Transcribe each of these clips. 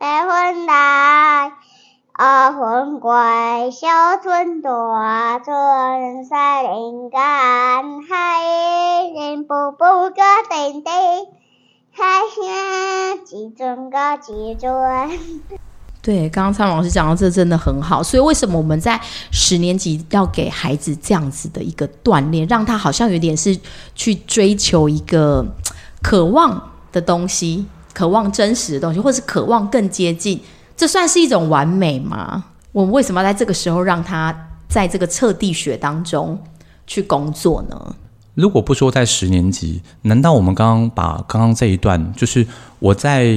白云来，二分归，小村大村山林间，海人步步个叮叮，海声几阵个几阵。对，刚刚蔡老师讲到这真的很好，所以为什么我们在十年级要给孩子这样子的一个锻炼，让他好像有点是去追求一个渴望的东西，渴望真实的东西，或是渴望更接近，这算是一种完美吗？我们为什么要在这个时候让他在这个测地学当中去工作呢？如果不说在十年级，难道我们刚刚把刚刚这一段，就是我在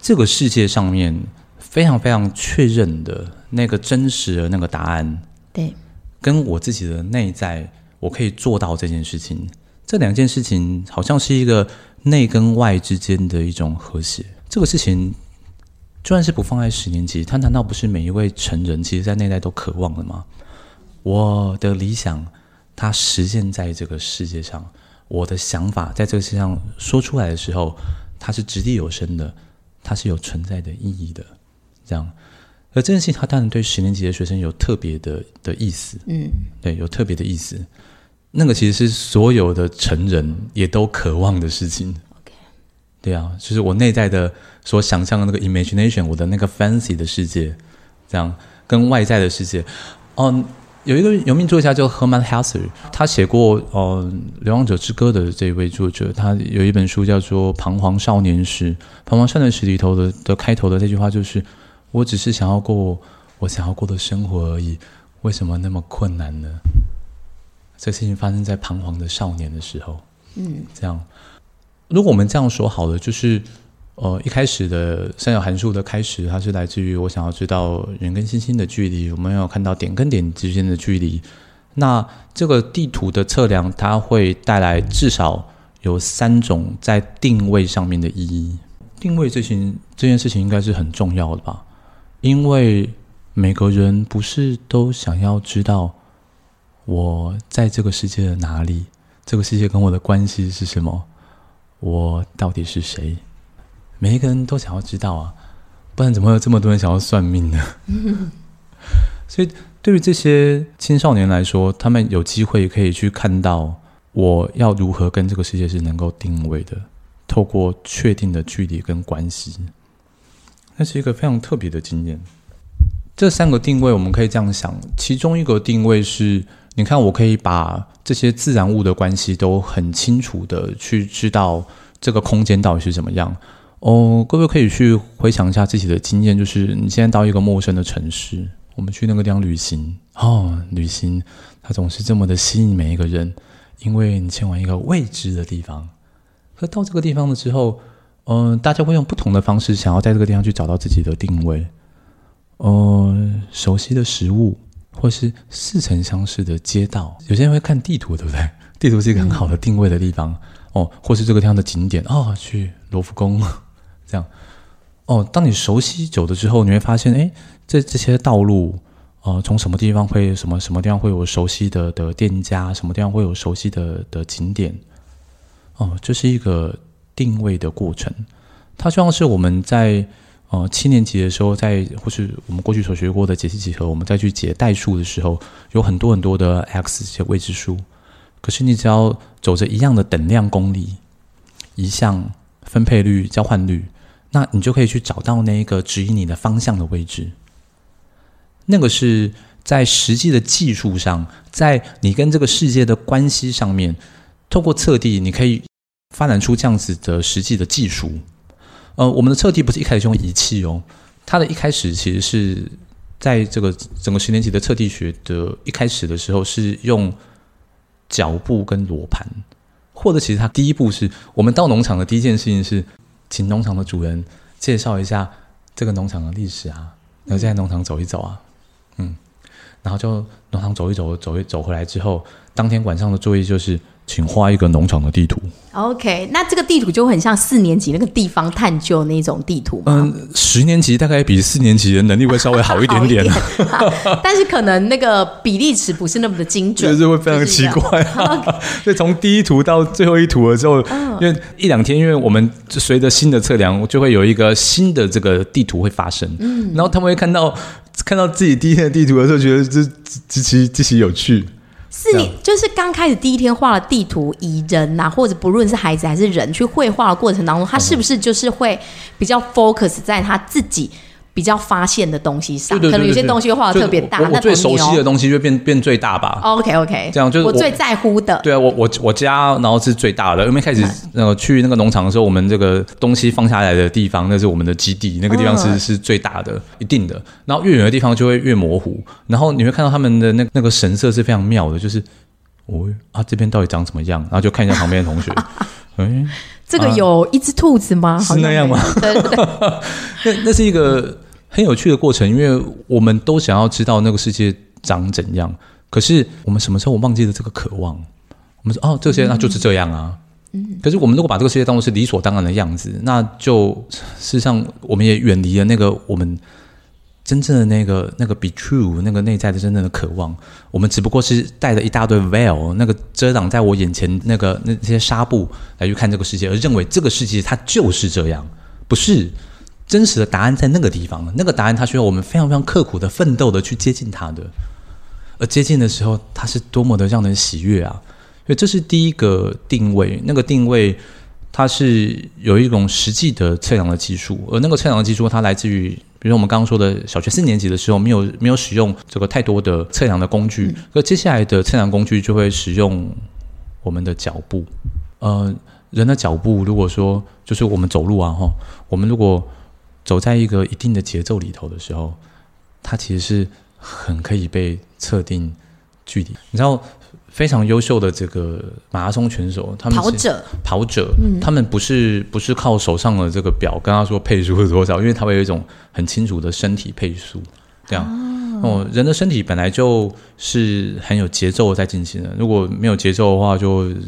这个世界上面。非常非常确认的那个真实的那个答案，对，跟我自己的内在，我可以做到这件事情。这两件事情好像是一个内跟外之间的一种和谐。这个事情，就算是不放在十年级，它难道不是每一位成人其实在内在都渴望的吗？我的理想，它实现在这个世界上；我的想法，在这个世界上说出来的时候，它是掷地有声的，它是有存在的意义的。这样，而这件事情，它当然对十年级的学生有特别的的意思，嗯，对，有特别的意思。那个其实是所有的成人也都渴望的事情。OK，对啊，就是我内在的所想象的那个 imagination，我的那个 fancy 的世界，这样跟外在的世界。嗯，有一个有名作家叫 Hermann Hesse，他写过《哦流浪者之歌》的这一位作者，他有一本书叫做《彷徨少年时》，《彷徨少年时》里头的的开头的这句话就是。我只是想要过我想要过的生活而已，为什么那么困难呢？这事情发生在彷徨的少年的时候，嗯，这样。如果我们这样说好了，就是呃，一开始的三角函数的开始，它是来自于我想要知道人跟星星的距离，我们要看到点跟点之间的距离。那这个地图的测量，它会带来至少有三种在定位上面的意义。定位这件这件事情应该是很重要的吧？因为每个人不是都想要知道我在这个世界的哪里，这个世界跟我的关系是什么，我到底是谁？每一个人都想要知道啊，不然怎么会有这么多人想要算命呢？所以，对于这些青少年来说，他们有机会可以去看到我要如何跟这个世界是能够定位的，透过确定的距离跟关系。那是一个非常特别的经验。这三个定位，我们可以这样想：其中一个定位是，你看，我可以把这些自然物的关系都很清楚的去知道这个空间到底是怎么样。哦，各位可以去回想一下自己的经验，就是你现在到一个陌生的城市，我们去那个地方旅行。哦，旅行它总是这么的吸引每一个人，因为你前往一个未知的地方。可到这个地方的时候，嗯、大家会用不同的方式，想要在这个地方去找到自己的定位。呃，熟悉的食物，或是似曾相识的街道。有些人会看地图，对不对？地图是一个很好的定位的地方。哦，或是这个地方的景点。哦，去罗浮宫，这样。哦，当你熟悉久了之后，你会发现，哎，这这些道路，呃，从什么地方会什么什么地方会有熟悉的的店家，什么地方会有熟悉的的景点。哦，这是一个。定位的过程，它就像是我们在呃七年级的时候，在或是我们过去所学过的解析几何，我们再去解代数的时候，有很多很多的 x 这些未知数。可是你只要走着一样的等量公理，移项、分配率、交换率，那你就可以去找到那一个指引你的方向的位置。那个是在实际的技术上，在你跟这个世界的关系上面，透过测地，你可以。发展出这样子的实际的技术，呃，我们的测地不是一开始用仪器哦，它的一开始其实是在这个整个十年级的测地学的一开始的时候是用脚步跟罗盘，或者其实它第一步是我们到农场的第一件事情是请农场的主人介绍一下这个农场的历史啊，然后在农场走一走啊，嗯，然后就农场走一走，走一走回来之后，当天晚上的作业就是。请画一个农场的地图。OK，那这个地图就很像四年级那个地方探究那种地图？嗯，十年级大概比四年级的能力会稍微好一点点，点 但是可能那个比例尺不是那么的精准，就是会非常奇怪。所以从第一图到最后一图的时候，因为一两天，因为我们随着新的测量，就会有一个新的这个地图会发生。嗯，然后他们会看到看到自己第一天的地图的时候，觉得这极其极其有趣。四年就是刚开始第一天画了地图，以人呐、啊，或者不论是孩子还是人去绘画的过程当中，他是不是就是会比较 focus 在他自己？比较发现的东西上，对对对对，可能有些东西画的特别大。我最熟悉的东西就变变最大吧。OK OK，这样就是我，我最在乎的。对啊，我我我家然后是最大的，因为开始那个去那个农场的时候，我们这个东西放下来的地方，那是我们的基地，那个地方是、嗯、是最大的，一定的。然后越远的地方就会越模糊，然后你会看到他们的那那个神色是非常妙的，就是哦啊这边到底长什么样？然后就看一下旁边的同学，哎，这个有一只兔子吗？是那样吗？对对对，那那是一个。很有趣的过程，因为我们都想要知道那个世界长怎样。可是我们什么时候忘记了这个渴望？我们说哦，这些那就是这样啊。嗯。可是我们如果把这个世界当作是理所当然的样子，那就事实上我们也远离了那个我们真正的那个那个 be true 那个内在的真正的渴望。我们只不过是带着一大堆 veil，那个遮挡在我眼前那个那些纱布来去看这个世界，而认为这个世界它就是这样，不是。真实的答案在那个地方，那个答案它需要我们非常非常刻苦的奋斗的去接近它的，而接近的时候，它是多么的让人喜悦啊！所以这是第一个定位，那个定位它是有一种实际的测量的技术，而那个测量的技术它来自于，比如我们刚刚说的小学四年级的时候，没有没有使用这个太多的测量的工具，而接下来的测量工具就会使用我们的脚步，呃，人的脚步，如果说就是我们走路啊，哈，我们如果走在一个一定的节奏里头的时候，它其实是很可以被测定距离。你知道，非常优秀的这个马拉松选手，他们跑者跑者，嗯、他们不是不是靠手上的这个表跟他说配速是多少，因为他会有一种很清楚的身体配速，这样。啊哦，人的身体本来就是很有节奏在进行的，如果没有节奏的话就，就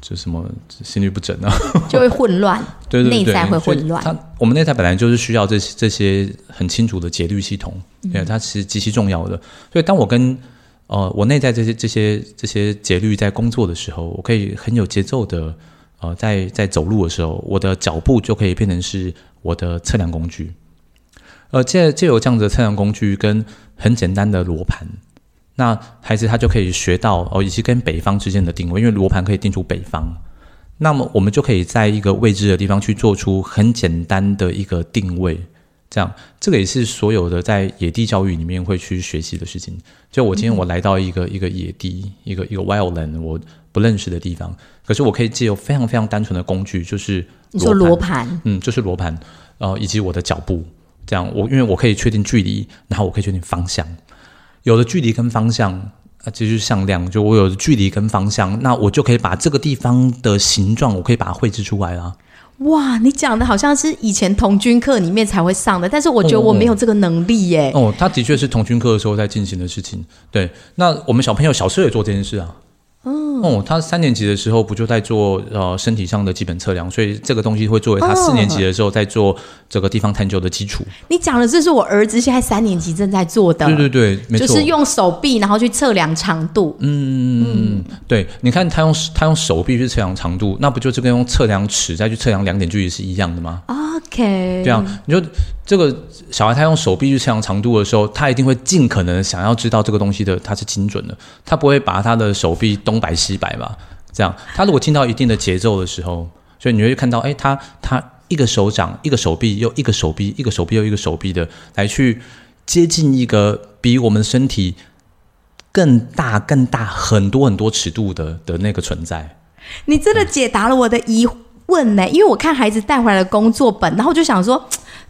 就什么心律不整啊，就会混乱，对对对，内在会混乱。它我们内在本来就是需要这些这些很清楚的节律系统，对，它是极其重要的。所以当我跟呃我内在这些这些这些节律在工作的时候，我可以很有节奏的呃在在走路的时候，我的脚步就可以变成是我的测量工具。呃，借借由这样子的测量工具跟很简单的罗盘，那孩子他就可以学到哦，以及跟北方之间的定位，因为罗盘可以定出北方。那么我们就可以在一个未知的地方去做出很简单的一个定位，这样这个也是所有的在野地教育里面会去学习的事情。就我今天我来到一个、嗯、一个野地，一个一个 wildland，我不认识的地方，可是我可以借由非常非常单纯的工具，就是你说罗盘，嗯，就是罗盘，呃，以及我的脚步。这样，我因为我可以确定距离，然后我可以确定方向。有了距离跟方向，啊，这就是向量。就我有了距离跟方向，那我就可以把这个地方的形状，我可以把它绘制出来了。哇，你讲的好像是以前童军课里面才会上的，但是我觉得我没有这个能力耶。哦，他的确是童军课的时候在进行的事情。对，那我们小朋友小时候也做这件事啊。哦，他三年级的时候不就在做呃身体上的基本测量，所以这个东西会作为他四年级的时候在做这个地方探究的基础。你讲的这是我儿子现在三年级正在做的，对对对，没错，就是用手臂然后去测量长度。嗯嗯，对，你看他用他用手臂去测量长度，那不就是跟用测量尺再去测量两点距离是一样的吗？OK，这样你说这个小孩他用手臂去测量长度的时候，他一定会尽可能想要知道这个东西的它是精准的，他不会把他的手臂东摆西摆吧，这样，他如果听到一定的节奏的时候，所以你会看到，哎，他他一个手掌，一个手臂，又一个手臂，一个手臂又一个手臂的来去接近一个比我们身体更大、更大很多很多尺度的的那个存在。你真的解答了我的疑问呢，因为我看孩子带回来的工作本，然后我就想说。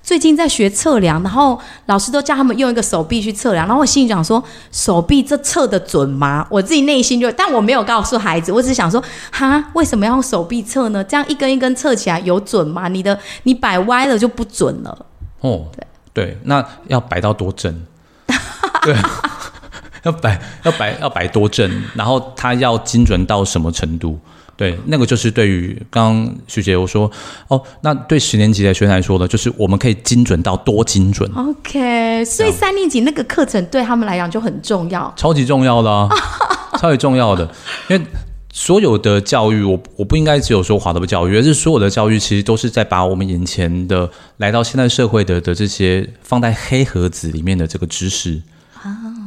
最近在学测量，然后老师都叫他们用一个手臂去测量，然后我心里想说，手臂这测得准吗？我自己内心就，但我没有告诉孩子，我只是想说，哈，为什么要用手臂测呢？这样一根一根测起来有准吗？你的你摆歪了就不准了。哦，对对，那要摆到多正？对，要摆要摆要摆多正，然后它要精准到什么程度？对，那个就是对于刚刚徐姐我说哦，那对十年级的学生来说呢，就是我们可以精准到多精准。OK，所以三年级那个课程对他们来讲就很重要，超级重要的啊，超级重要的，因为所有的教育，我我不应该只有说华德福教育，而是所有的教育其实都是在把我们眼前的来到现代社会的的这些放在黑盒子里面的这个知识，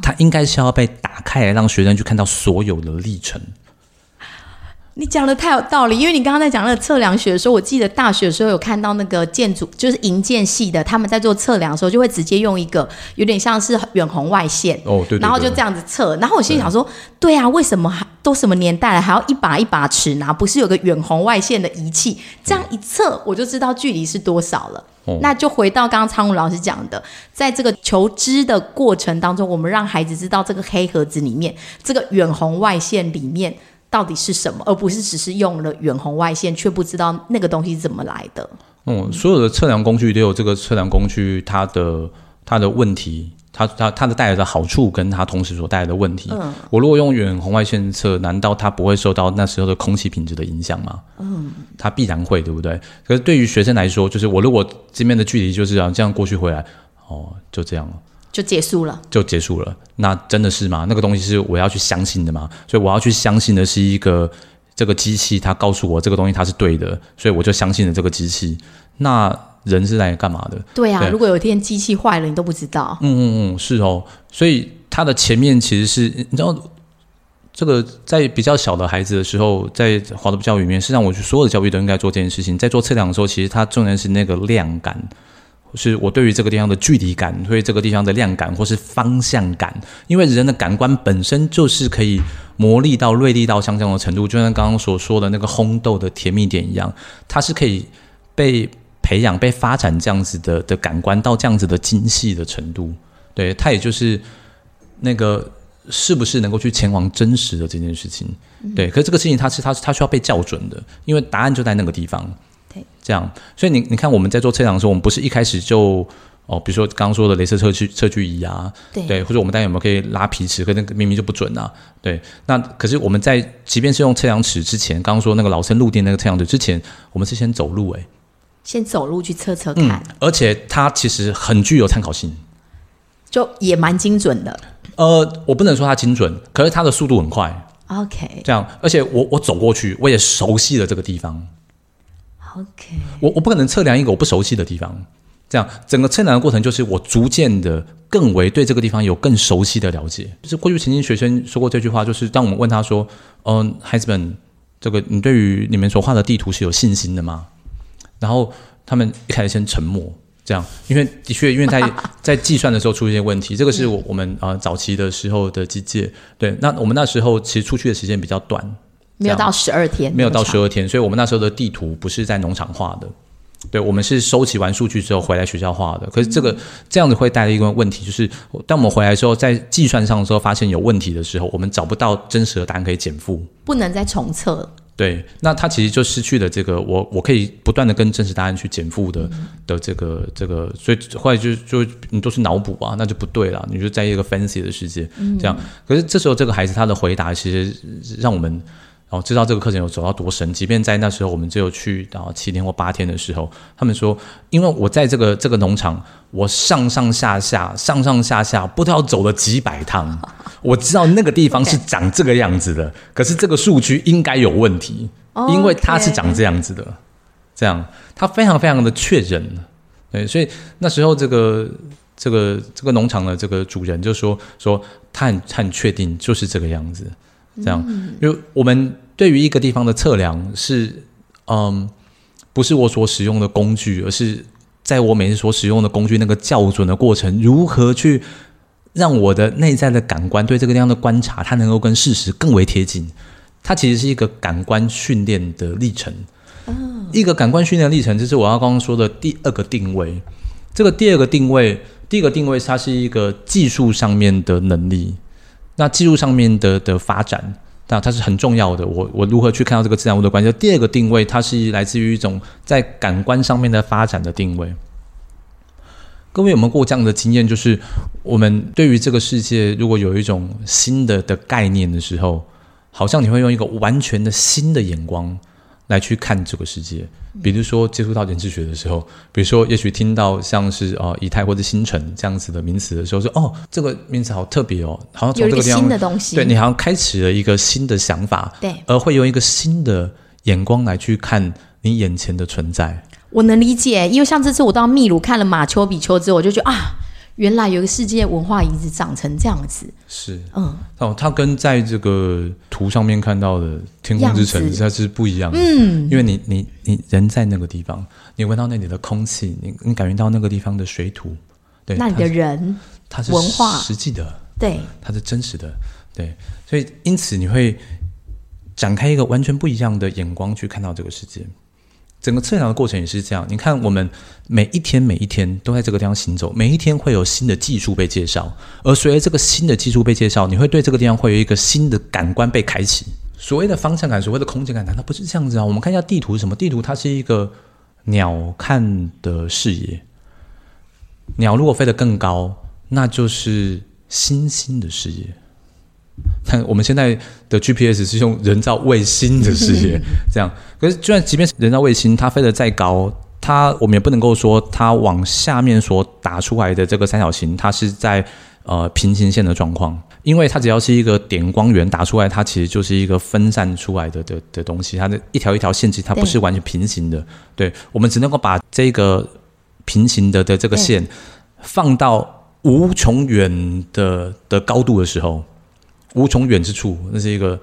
它应该是要被打开来，让学生去看到所有的历程。你讲的太有道理，因为你刚刚在讲那个测量学的时候，我记得大学的时候有看到那个建筑，就是营建系的，他们在做测量的时候，就会直接用一个有点像是远红外线，哦，对，对，对，然后就这样子测。然后我心里想说，对，对啊，为什么还都什么年代了，还要一把一把尺拿？不是有个远红外线的仪器，这样一测我就知道距离是多少了。哦，那就回到刚刚苍梧老师讲的，在这个求知的过程当中，我们让孩子知道这个黑盒子里面，这个远红外线里面。到底是什么，而不是只是用了远红外线，却不知道那个东西是怎么来的。嗯，所有的测量工具都有这个测量工具它的它的问题，它它它的带来的好处，跟它同时所带来的问题。嗯，我如果用远红外线测，难道它不会受到那时候的空气品质的影响吗？嗯，它必然会，对不对？可是对于学生来说，就是我如果这边的距离就是这样，这样过去回来，哦，就这样了。就结束了，就结束了。那真的是吗？那个东西是我要去相信的吗？所以我要去相信的是一个这个机器，它告诉我这个东西它是对的，所以我就相信了这个机器。那人是来干嘛的？对啊，对，如果有一天机器坏了，你都不知道。嗯嗯嗯，是哦。所以它的前面其实是你知道，这个在比较小的孩子的时候，在华德福教育里面，实际上我觉得所有的教育都应该做这件事情。在做测量的时候，其实它重点是那个量感。是我对于这个地方的距离感，对这个地方的量感，或是方向感，因为人的感官本身就是可以磨砺到锐利到像这样的程度，就像刚刚所说的那个烘豆的甜蜜点一样，它是可以被培养、被发展这样子的的感官到这样子的精细的程度。对，它也就是那个是不是能够去前往真实的这件事情。对，可是这个事情它是它它需要被校准的，因为答案就在那个地方。对，这样，所以你你看，我们在做测量的时候，我们不是一开始就哦，比如说刚刚说的镭射测距测距仪啊，对，对，或者我们大家有没有可以拉皮尺，可那个明明就不准啊，对，那可是我们在即便是用测量尺之前，刚刚说那个老生路店那个测量尺之前，我们是先走路，哎，先走路去测测看，嗯，而且它其实很具有参考性，就也蛮精准的。呃，我不能说它精准，可是它的速度很快，OK，这样，而且我我走过去，我也熟悉了这个地方。OK，我我不可能测量一个我不熟悉的地方，这样整个测量的过程就是我逐渐的更为对这个地方有更熟悉的了解。就是过去曾经学生说过这句话，就是当我们问他说：“嗯、孩子们，这个你对于你们所画的地图是有信心的吗？”然后他们一开始先沉默，这样，因为的确，因为在 在计算的时候出现问题，这个是我我们啊、呃、早期的时候的机械。对，那我们那时候其实出去的时间比较短。没有到十二天，没有到十二天，所以我们那时候的地图不是在农场画的，对，我们是收集完数据之后回来学校画的。可是这个、嗯、这样子会带来一个问题，就是当我们回来之后，在计算上的时候发现有问题的时候，我们找不到真实的答案可以减负，不能再重测。对，那他其实就失去了这个我我可以不断的跟真实答案去减负的、嗯、的这个这个，所以后来就就你都是脑补啊，那就不对了，你就在一个 fancy 的世界、嗯、这样。可是这时候这个孩子他的回答其实让我们。然后知道这个课程有走到多深，即便在那时候我们只有去到七天或八天的时候，他们说，因为我在这个这个农场，我上上下下上上下下不知道走了几百趟，我知道那个地方是 长这个样子的，可是这个数据应该有问题，因为它是长这样子的，这样他非常非常的确认，对，所以那时候这个这个这个农场的这个主人就说说他很他很确定就是这个样子。这样，因为我们对于一个地方的测量是，嗯，不是我所使用的工具，而是在我每次所使用的工具那个校准的过程，如何去让我的内在的感官对这个地方的观察，它能够跟事实更为贴近。它其实是一个感官训练的历程。一个感官训练历程，就是我要刚刚说的第二个定位。这个第二个定位，第一个定位，它是一个技术上面的能力。那技术上面的的发展，那它是很重要的。我我如何去看到这个自然物的关系？第二个定位，它是来自于一种在感官上面的发展的定位。各位有没有过这样的经验？就是我们对于这个世界，如果有一种新的的概念的时候，好像你会用一个完全的新的眼光来去看这个世界。比如说接触到人智学的时候，比如说也许听到像是哦以太或者星辰这样子的名词的时候，说哦这个名词好特别哦，好像从这个地方有一个新的东西，对你好像开启了一个新的想法，对，而会用一个新的眼光来去看你眼前的存在。我能理解，因为像这次我到秘鲁看了马丘比丘之后，我就觉得啊。原来有一个世界文化遗址长成这样子，是，嗯，哦，它跟在这个图上面看到的天空之城它是不一样的，嗯，因为你你你人在那个地方，你闻到那里的空气，你你感觉到那个地方的水土，对，那里的人，它是文化。实际的，对，它是真实的，对，所以因此你会展开一个完全不一样的眼光去看到这个世界。整个测量的过程也是这样，你看，我们每一天每一天都在这个地方行走，每一天会有新的技术被介绍，而随着这个新的技术被介绍，你会对这个地方会有一个新的感官被开启。所谓的方向感，所谓的空间感，难道不是这样子啊？我们看一下地图是什么？地图它是一个鸟瞰的视野，鸟如果飞得更高，那就是星星的视野。但我们现在的 GPS 是用人造卫星的视野，这样。可是，就算即便是人造卫星，它飞得再高，它我们也不能够说它往下面所打出来的这个三角形，它是在呃平行线的状况，因为它只要是一个点光源打出来，它其实就是一个分散出来的的的东西，它的一条一条线，其实它不是完全平行的。对，对我们只能够把这个平行的的这个线放到无穷远的的高度的时候。无穷远之处，那是一个，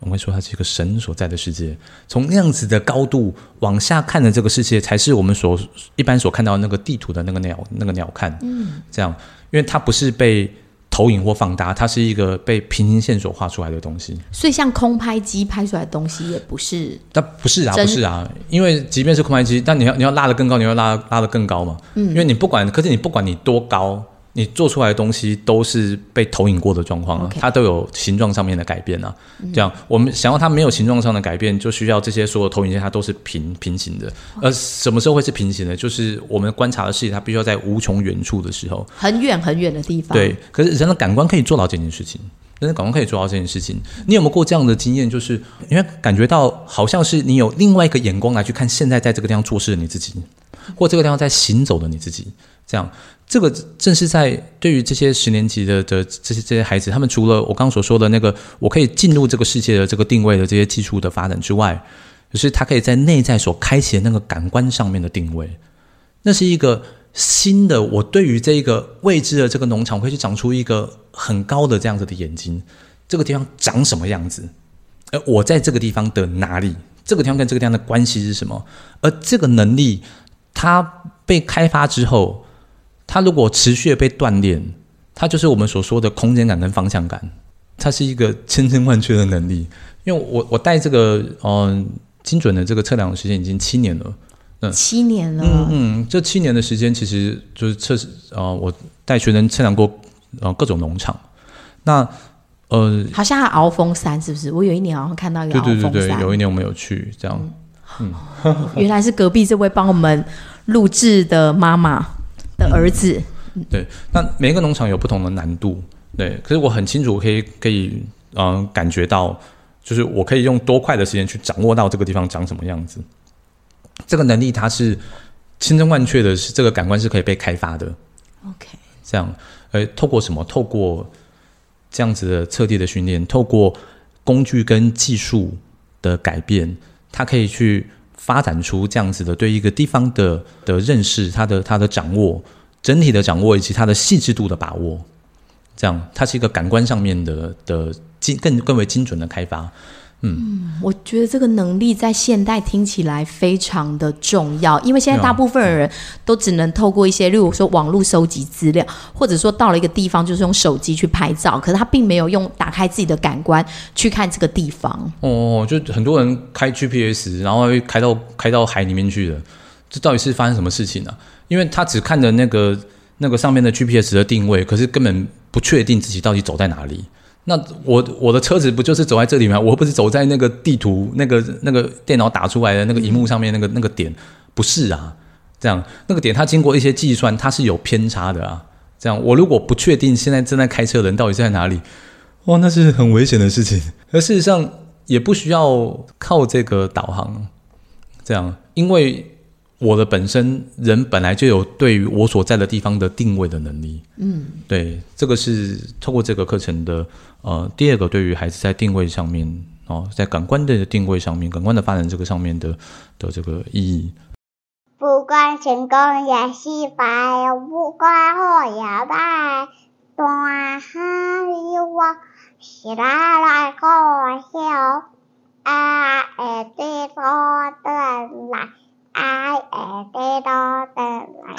我们会说它是一个神所在的世界。从那样子的高度往下看的这个世界，才是我们所一般所看到的那个地图的那个鸟那个鸟瞰。嗯，这样，因为它不是被投影或放大，它是一个被平行线所画出来的东西。所以，像空拍机拍出来的东西，也不是。它不是啊，不是啊，因为即便是空拍机，但你要你要拉得更高，你要拉拉得更高嘛。嗯，因为你不管，可是你不管你多高。你做出来的东西都是被投影过的状况啊，Okay. 它都有形状上面的改变啊。这样，我们想要它没有形状上的改变，就需要这些所有投影线它都是平平行的。而什么时候会是平行的？就是我们观察的世界，它必须要在无穷远处的时候，很远很远的地方。对，可是人的感官可以做到这件事情，人的感官可以做到这件事情。你有没有过这样的经验？就是因为感觉到好像是你有另外一个眼光来去看现在在这个地方做事的你自己，或这个地方在行走的你自己，这样。这个正是在对于这些十年级的的这些这些孩子，他们除了我刚所说的那个我可以进入这个世界的这个定位的这些技术的发展之外，就是他可以在内在所开启的那个感官上面的定位，那是一个新的。我对于这个未知的这个农场会去长出一个很高的这样子的眼睛，这个地方长什么样子？而我在这个地方的哪里？这个地方跟这个地方的关系是什么？而这个能力它被开发之后。它如果持续的被锻炼，它就是我们所说的空间感跟方向感，它是一个千真万确的能力。因为我我带这个嗯、呃、精准的这个测量的时间已经七年了，嗯，七年了，嗯嗯，这七年的时间其实就是测试啊，我带学生测量过呃各种农场，那呃好像还鳌峰山是不是？我有一年好像看到一个鳌峰山，对对对对，有一年我们有去这样，嗯，嗯。原来是隔壁这位帮我们录制的妈妈。的儿子，嗯、对，那每一个农场有不同的难度，对，可是我很清楚，可以可以，嗯、呃，感觉到，就是我可以用多快的时间去掌握到这个地方长什么样子，这个能力它是千真万确的，是这个感官是可以被开发的。OK，这样，呃，透过什么？透过这样子的彻底的训练，透过工具跟技术的改变，它可以去。发展出这样子的对一个地方的的认识，他的他的掌握，整体的掌握以及他的细致度的把握，这样它是一个感官上面的的精更更为精准的开发。嗯，嗯，我觉得这个能力在现代听起来非常的重要，因为现在大部分的人都只能透过一些，例如说网络收集资料，或者说到了一个地方就是用手机去拍照，可是他并没有用打开自己的感官去看这个地方。哦，就很多人开 GPS，然后会开到开到海里面去了，这到底是发生什么事情呢？啊？因为他只看着那个那个上面的 GPS 的定位，可是根本不确定自己到底走在哪里。那我我的车子不就是走在这里吗？我不是走在那个地图那个那个电脑打出来的那个荧幕上面那个那个点，不是啊？这样那个点它经过一些计算，它是有偏差的啊。这样我如果不确定现在正在开车的人到底在哪里，哇，那是很危险的事情。而事实上，也不需要靠这个导航，这样，因为。我的本身人本来就有对于我所在的地方的定位的能力。嗯，对，这个是透过这个课程的呃第二个对于孩子在定位上面哦，在感官的定位上面，感官的发展这个上面的的这个意义。不管成功也失败，不管好也坏，我来来搞，爱对的来。I am little the like